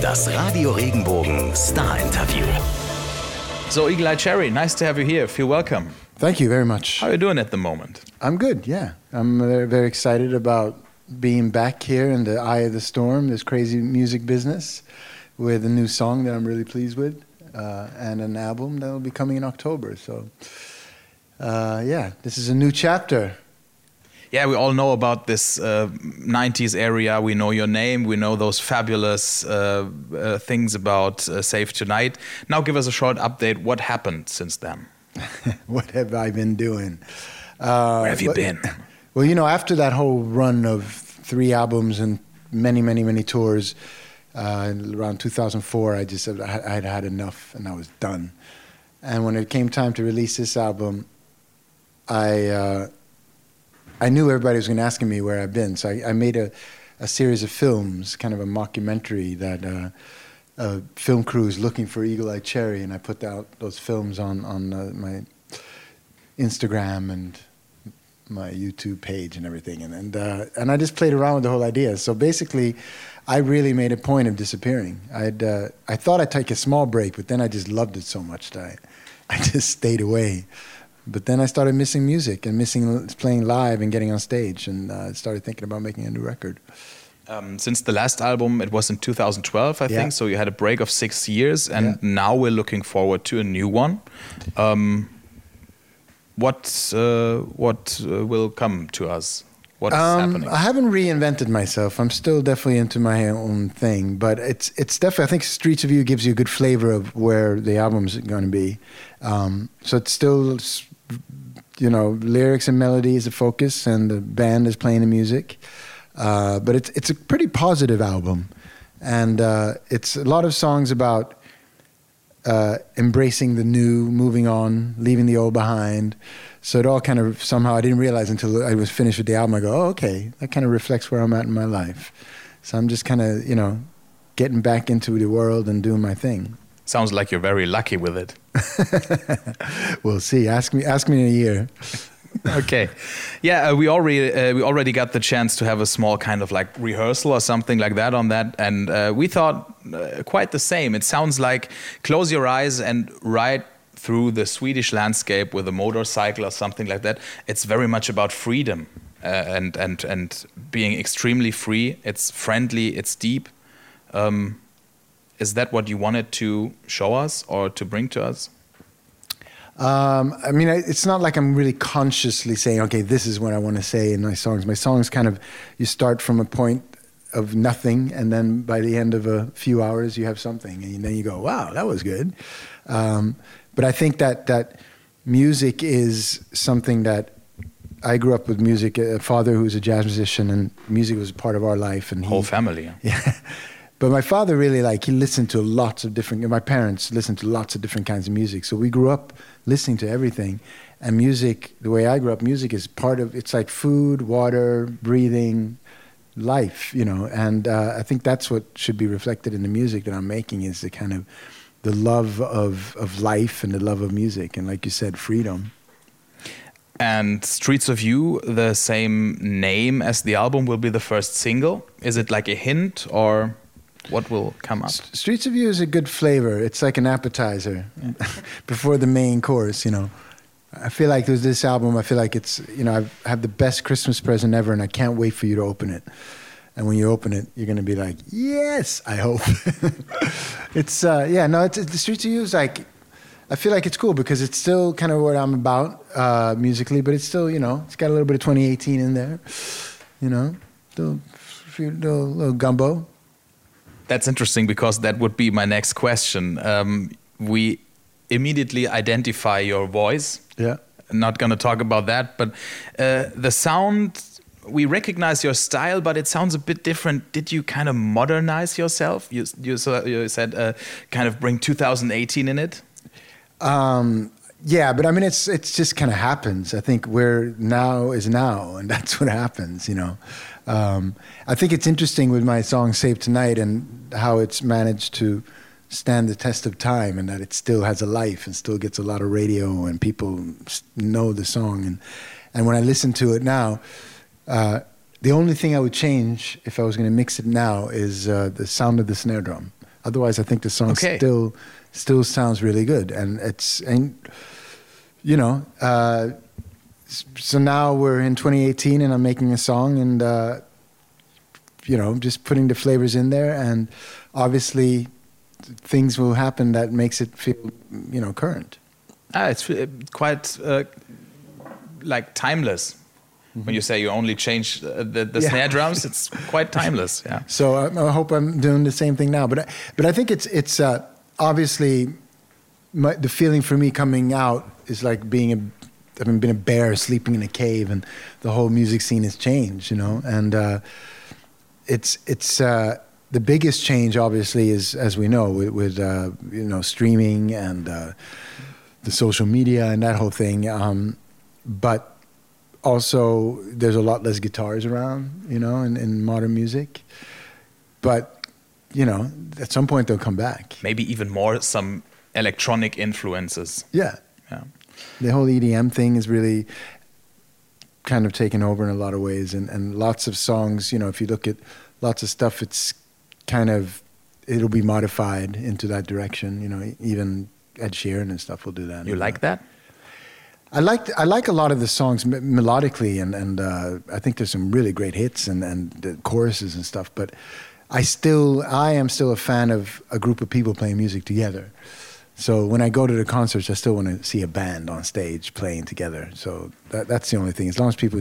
Das Radio Regenbogen Star Interview. So, Eagle Eye Cherry, nice to have you here. Feel welcome. Thank you very much. How are you doing at the moment? I'm good, yeah. I'm very, very excited about being back here in the eye of the storm, this crazy music business, with a new song that I'm really pleased with, uh, and an album that will be coming in October. So, uh, yeah, this is a new chapter. Yeah, we all know about this uh, 90s area. We know your name. We know those fabulous uh, uh, things about uh, Save Tonight. Now, give us a short update. What happened since then? what have I been doing? Uh, Where have you but, been? Well, you know, after that whole run of three albums and many, many, many tours, uh, around 2004, I just said I had had enough and I was done. And when it came time to release this album, I I knew everybody was going to ask me where I've been, so I, I made a, a, series of films, kind of a mockumentary that uh, a film crew is looking for Eagle Eye Cherry, and I put out those films on on uh, my Instagram and my YouTube page and everything, and and uh, and I just played around with the whole idea. So basically, I really made a point of disappearing. I'd uh, I thought I'd take a small break, but then I just loved it so much that I, I just stayed away. But then I started missing music and missing playing live and getting on stage, and uh, started thinking about making a new record. Um, since the last album, it was in 2012, I yeah. think. So you had a break of six years, and yeah. now we're looking forward to a new one. Um, what uh, what uh, will come to us? What's um, happening? I haven't reinvented myself. I'm still definitely into my own thing, but it's it's definitely. I think Streets of You gives you a good flavor of where the album's going to be. Um, so it's still you know, lyrics and melody is a focus, and the band is playing the music. Uh, but it's it's a pretty positive album, and uh, it's a lot of songs about uh, embracing the new, moving on, leaving the old behind. So it all kind of somehow I didn't realize until I was finished with the album. I go, oh, okay, that kind of reflects where I'm at in my life. So I'm just kind of you know getting back into the world and doing my thing. Sounds like you're very lucky with it. we'll see. Ask me. Ask me in a year. okay, yeah, uh, we already uh, we already got the chance to have a small kind of like rehearsal or something like that on that, and uh, we thought uh, quite the same. It sounds like close your eyes and ride through the Swedish landscape with a motorcycle or something like that. It's very much about freedom uh, and and and being extremely free. It's friendly. It's deep. Um, is that what you wanted to show us or to bring to us? Um, I mean, it's not like I'm really consciously saying, okay, this is what I want to say in my songs. My songs kind of, you start from a point of nothing, and then by the end of a few hours, you have something, and then you go, wow, that was good. Um, but I think that that music is something that I grew up with music. A father who was a jazz musician, and music was part of our life. And he, whole family. Yeah. But my father really like he listened to lots of different. My parents listened to lots of different kinds of music, so we grew up listening to everything. And music, the way I grew up, music is part of. It's like food, water, breathing, life, you know. And uh, I think that's what should be reflected in the music that I'm making is the kind of the love of of life and the love of music, and like you said, freedom. And Streets of You, the same name as the album, will be the first single. Is it like a hint or? What will come up? Streets of You is a good flavor. It's like an appetizer before the main course, you know. I feel like with this album, I feel like it's, you know, I've, I have the best Christmas present ever, and I can't wait for you to open it. And when you open it, you're going to be like, yes, I hope. it's, uh, yeah, no, it's, the Streets of You is like, I feel like it's cool because it's still kind of what I'm about uh, musically, but it's still, you know, it's got a little bit of 2018 in there, you know, little, little, little gumbo. That's interesting because that would be my next question. Um, we immediately identify your voice. Yeah. not going to talk about that, but uh, the sound. We recognize your style, but it sounds a bit different. Did you kind of modernize yourself? You you, you said uh, kind of bring 2018 in it. Um, yeah, but I mean, it's it's just kind of happens. I think where now is now, and that's what happens. You know, um, I think it's interesting with my song "Save Tonight" and how it's managed to stand the test of time, and that it still has a life and still gets a lot of radio, and people know the song. And and when I listen to it now. Uh, the only thing I would change if I was going to mix it now is uh, the sound of the snare drum Otherwise, I think the song Okay. still still sounds really good, and it's and you know. Uh, so now we're in 2018, and I'm making a song, and uh, you know, just putting the flavors in there, and obviously, things will happen that makes it feel, you know, current. Ah, it's uh, quite uh, like timeless. When you say you only change uh, the, the Yeah. snare drums, it's quite timeless. Yeah. So I, I hope I'm doing the same thing now. But I, but I think it's it's uh, obviously my, the feeling for me coming out is like being a having been a bear sleeping in a cave, and the whole music scene has changed. You know, and uh, it's it's. Uh, the biggest change, obviously, is as we know with, with uh, you know streaming and uh, the social media and that whole thing. Um, but also, there's a lot less guitars around, you know, in, in modern music. But you know, at some point they'll come back. Maybe even more some electronic influences. Yeah, Yeah. the whole EDM thing is really kind of taken over in a lot of ways, and and lots of songs. You know, if you look at lots of stuff, it's kind of it'll be modified into that direction. You know, even Ed Sheeran and stuff will do that. You like that? I like I like a lot of the songs m- melodically, and and uh, I think there's some really great hits and and the choruses and stuff. But I still I am still a fan of a group of people playing music together. So when I go to the concerts, I still want to see a band on stage playing together. So that, that's the only thing. As long as people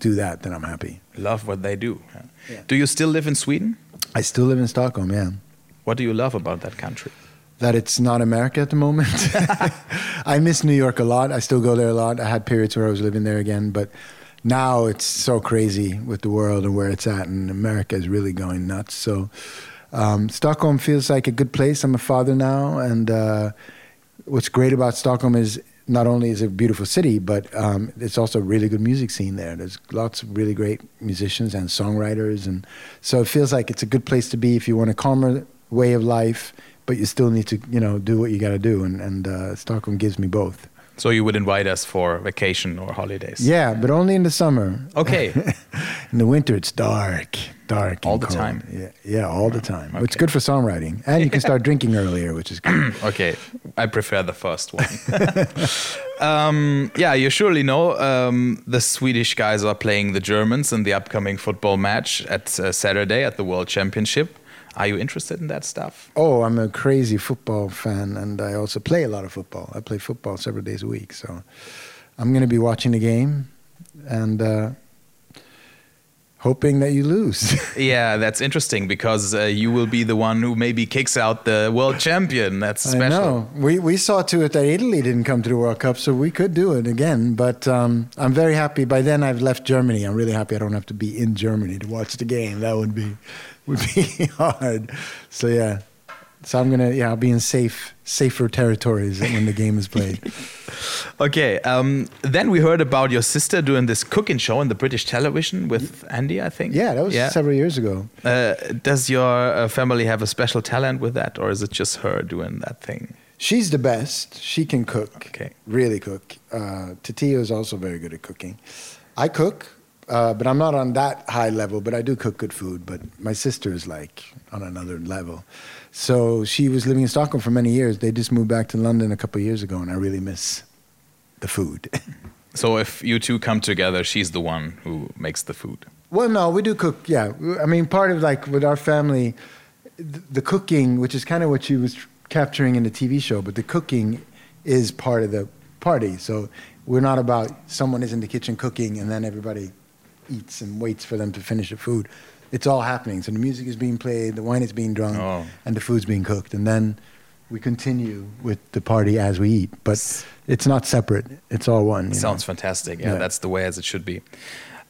do that, then I'm happy. Love what they do. Yeah. Yeah. Do you still live in Sweden? I still live in Stockholm, yeah. What do you love about that country? that it's not America at the moment. I miss New York a lot. I still go there a lot. I had periods where I was living there again, but now it's so crazy with the world and where it's at, and America is really going nuts. So um, Stockholm feels like a good place. I'm a father now, and uh, what's great about Stockholm is not only is it a beautiful city, but um, it's also a really good music scene there. There's lots of really great musicians and songwriters, and so it feels like it's a good place to be if you want a calmer way of life, but you still need to, you know, do what you got to do. And, and uh, Stockholm gives me both. So you would invite us for vacation or holidays? Yeah, but only in the summer. Okay. In the winter, it's dark, dark, All the cold. time? Yeah, yeah, all the time. It's good for songwriting, and you can start drinking earlier, which is good. okay, I prefer the first one. um, yeah, you surely know um, the Swedish guys are playing the Germans in the upcoming football match at uh, Saturday at the World Championship. Are you interested in that stuff? Oh, I'm a crazy football fan, and I also play a lot of football. I play football several days a week, so I'm going to be watching the game and uh, hoping that you lose. Yeah, that's interesting because uh, you will be the one who maybe kicks out the world champion. That's special. I know. We we saw to it that Italy didn't come to the World Cup, so we could do it again. But um, I'm very happy. By then, I've left Germany. I'm really happy I don't have to be in Germany to watch the game. That would be would be hard. So yeah. So I'm gonna yeah I'll be in safe safer territories when the game is played. Okay, um, then we heard about your sister doing this cooking show on the British television with Andi, I think. Yeah, that was several years ago. Uh, does your uh, family have a special talent with that, or is it just her doing that thing? She's the best. She can cook. Okay. Really cook. Uh, Tatia is also very good at cooking. I cook, uh, but I'm not on that high level, but I do cook good food. But my sister is like on another level. So she was living in Stockholm for many years. They just moved back to London a couple of years ago, and I really miss the food. So if you two come together, she's the one who makes the food. Well, no, we do cook. Yeah, I mean, part of like with our family, the cooking, which is kind of what she was capturing in the TV show, but the cooking is part of the party. So we're not about someone is in the kitchen cooking and then everybody eats and waits for them to finish the food. It's all happening. So the music is being played, the wine is being drunk, Oh. and the food's being cooked, and then we continue with the party as we eat. But it's not separate. It's all one. you know. Sounds fantastic. Yeah, Yeah. that's the way as it should be.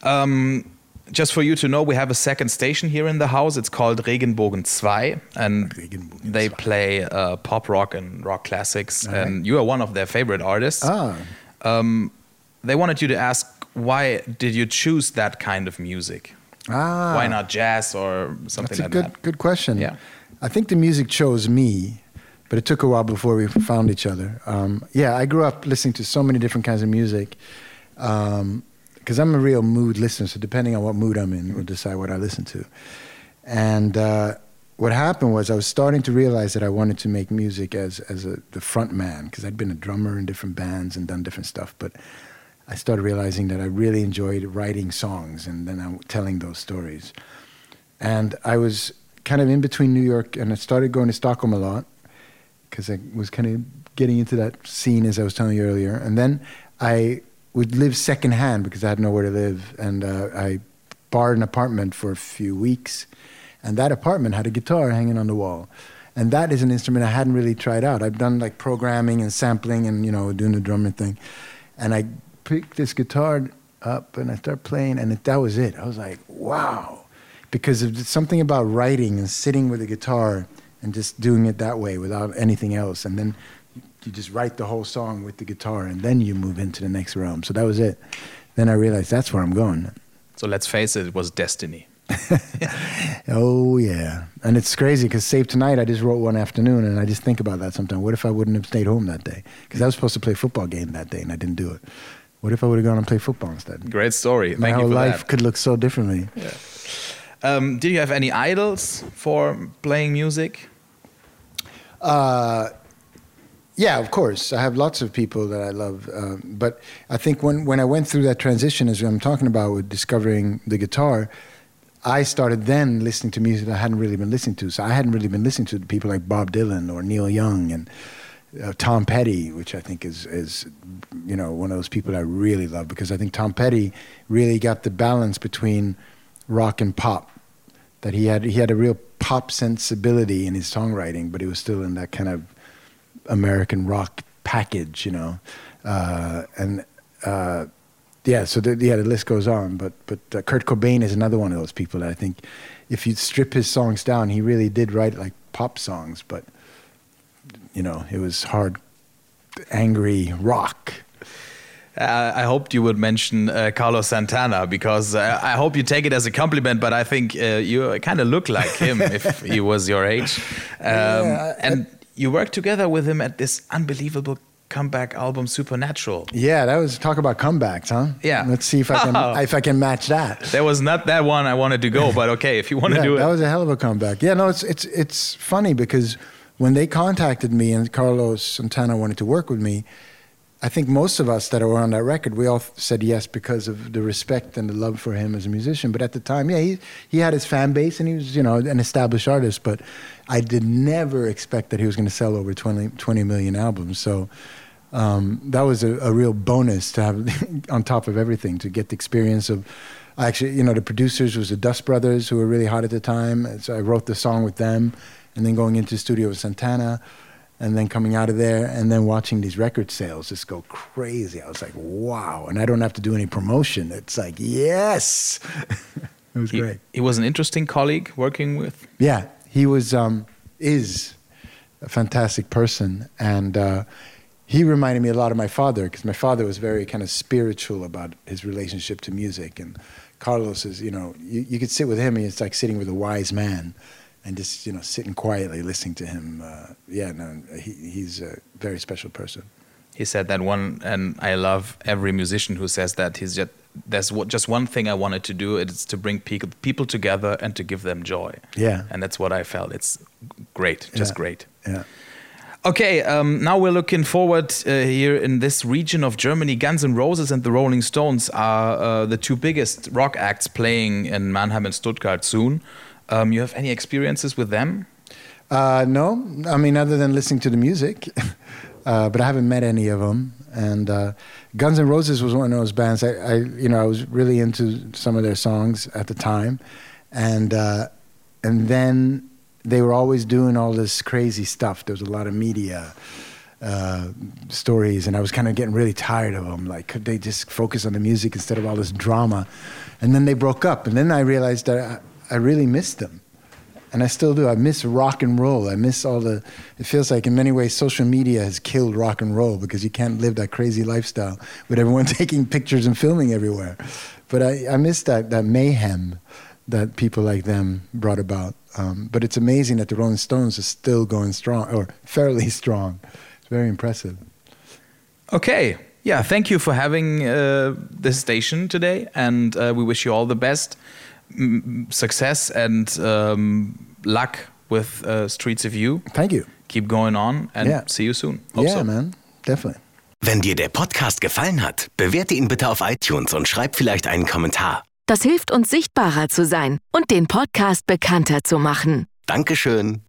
Um, just for you to know, we have a second station here in the house. It's called Regenbogen 2, and Regenbogen they 2. play uh, pop rock and rock classics. All right. And you are one of their favorite artists. Ah. Um, they wanted you to ask why did you choose that kind of music? Ah. Why not jazz or something That's a like good that? good question. Yeah. I think the music chose me, but it took a while before we found each other. Um, yeah, I grew up listening to so many different kinds of music because I'm a real mood listener. So depending on what mood I'm in, will decide what I listen to. And uh, what happened was I was starting to realize that I wanted to make music as as a, the front man because I'd been a drummer in different bands and done different stuff, but I started realizing that I really enjoyed writing songs and then I'm telling those stories. And I was kind of in between New York and I started going to Stockholm a lot because I was kind of getting into that scene as I was telling you earlier. And then I would live secondhand because I had nowhere to live, and uh, I borrowed an apartment for a few weeks, and that apartment had a guitar hanging on the wall. And that is an instrument I hadn't really tried out. I've done like programming and sampling and you know doing the drumming thing, and I picked this guitar up and I started playing, and that was it. I was like, wow, because of something about writing and sitting with a guitar and just doing it that way without anything else, and then you just write the whole song with the guitar, and then you move into the next realm. So that was it. Then I realized that's where I'm going. So let's face it, it was destiny. oh yeah, and it's crazy because Save Tonight I just wrote one afternoon, and I just think about that sometimes. What if I wouldn't have stayed home that day? Because I was supposed to play a football game that day, and I didn't do it. What if I would have gone and played football instead? Great story. My Thank whole life that. could look so differently. Yeah. Um, did you have any idols for playing music? Uh, yeah, of course. I have lots of people that I love, um, but I think when when I went through that transition, as I'm talking about with discovering the guitar, I started then listening to music that I hadn't really been listening to. So I hadn't really been listening to people like Bob Dylan or Neil Young and uh, Tom Petty, which I think is is you know one of those people I really love because I think Tom Petty really got the balance between rock and pop. That he had he had a real pop sensibility in his songwriting, but he was still in that kind of American rock package, you know, uh, and uh, yeah. So the, yeah, the list goes on. But but uh, Kurt Cobain is another one of those people that I think, if you strip his songs down, he really did write like pop songs, but you know, it was hard, angry rock. Uh, I hoped you would mention uh, Carlos Santana because uh, I hope you take it as a compliment, but I think uh, you kind of look like him if he was your age. Um, Yeah, I- and you worked together with him at this unbelievable comeback album, Supernatural. Yeah, that was talk about comebacks, huh? Yeah. Let's see if I can if I can match that. There was not that one I wanted to go, but okay, if you want to yeah, do it. That was a hell of a comeback. Yeah, no, it's it's it's funny because when they contacted me and Carlos Santana wanted to work with me, I think most of us that were on that record, we all said yes because of the respect and the love for him as a musician. But at the time, yeah, he he had his fan base and he was you know an established artist. But I did never expect that he was going to sell over 20, 20 million albums. So. Um, that was a, a real bonus to have on top of everything to get the experience of actually you know the producers was the Dust Brothers who were really hot at the time so I wrote the song with them and then going into the studio with Santana and then coming out of there and then watching these record sales just go crazy. I was like wow. And I don't have to do any promotion. It's like yes. It was he, great. he was an interesting colleague working with. yeah, he was um, is a fantastic person, and uh, he reminded me a lot of my father because my father was very kind of spiritual about his relationship to music, and Carlos is, you know, you, you could sit with him, and it's like sitting with a wise man, and just you know sitting quietly listening to him. Uh, yeah, no, he, he's a very special person. He said that one, and I love every musician who says that. He's just there's what- just one thing I wanted to do. It's to bring people people together and to give them joy. Yeah. and that's what I felt. It's great, just Yeah. great. Yeah. Okay, um, now we're looking forward uh, here in this region of Germany. Guns N' Roses and the Rolling Stones are uh, the two biggest rock acts playing in Mannheim and Stuttgart soon. Um, you have any experiences with them? Uh, no, I mean other than listening to the music, uh, but I haven't met any of them. And uh, Guns N' Roses was one of those bands. I, I, you know, I was really into some of their songs at the time, and uh, and then they were always doing all this crazy stuff. There was a lot of media uh, stories, and I was kind of getting really tired of them. Like, could they just focus on the music instead of all this drama? And then they broke up, and then I realized that I, really miss them and I still do. I miss rock and roll. I miss all the. It feels like in many ways social media has killed rock and roll because you can't live that crazy lifestyle with everyone taking pictures and filming everywhere. But I, I miss that that mayhem that people like them brought about. Um, but it's amazing that the Rolling Stones are still going strong or fairly strong. It's very impressive. Okay. Yeah, thank you for having uh, this station today, and uh, we wish you all the best, success, and um, luck with uh, Streets of You. Thank you. Keep going on and Yeah. see you soon. Hope yeah, so. man. Definitely. Wenn dir der Podcast gefallen hat, bewerte ihn bitte auf iTunes und schreib vielleicht einen Kommentar. Das hilft uns sichtbarer zu sein und den Podcast bekannter zu machen. Dankeschön.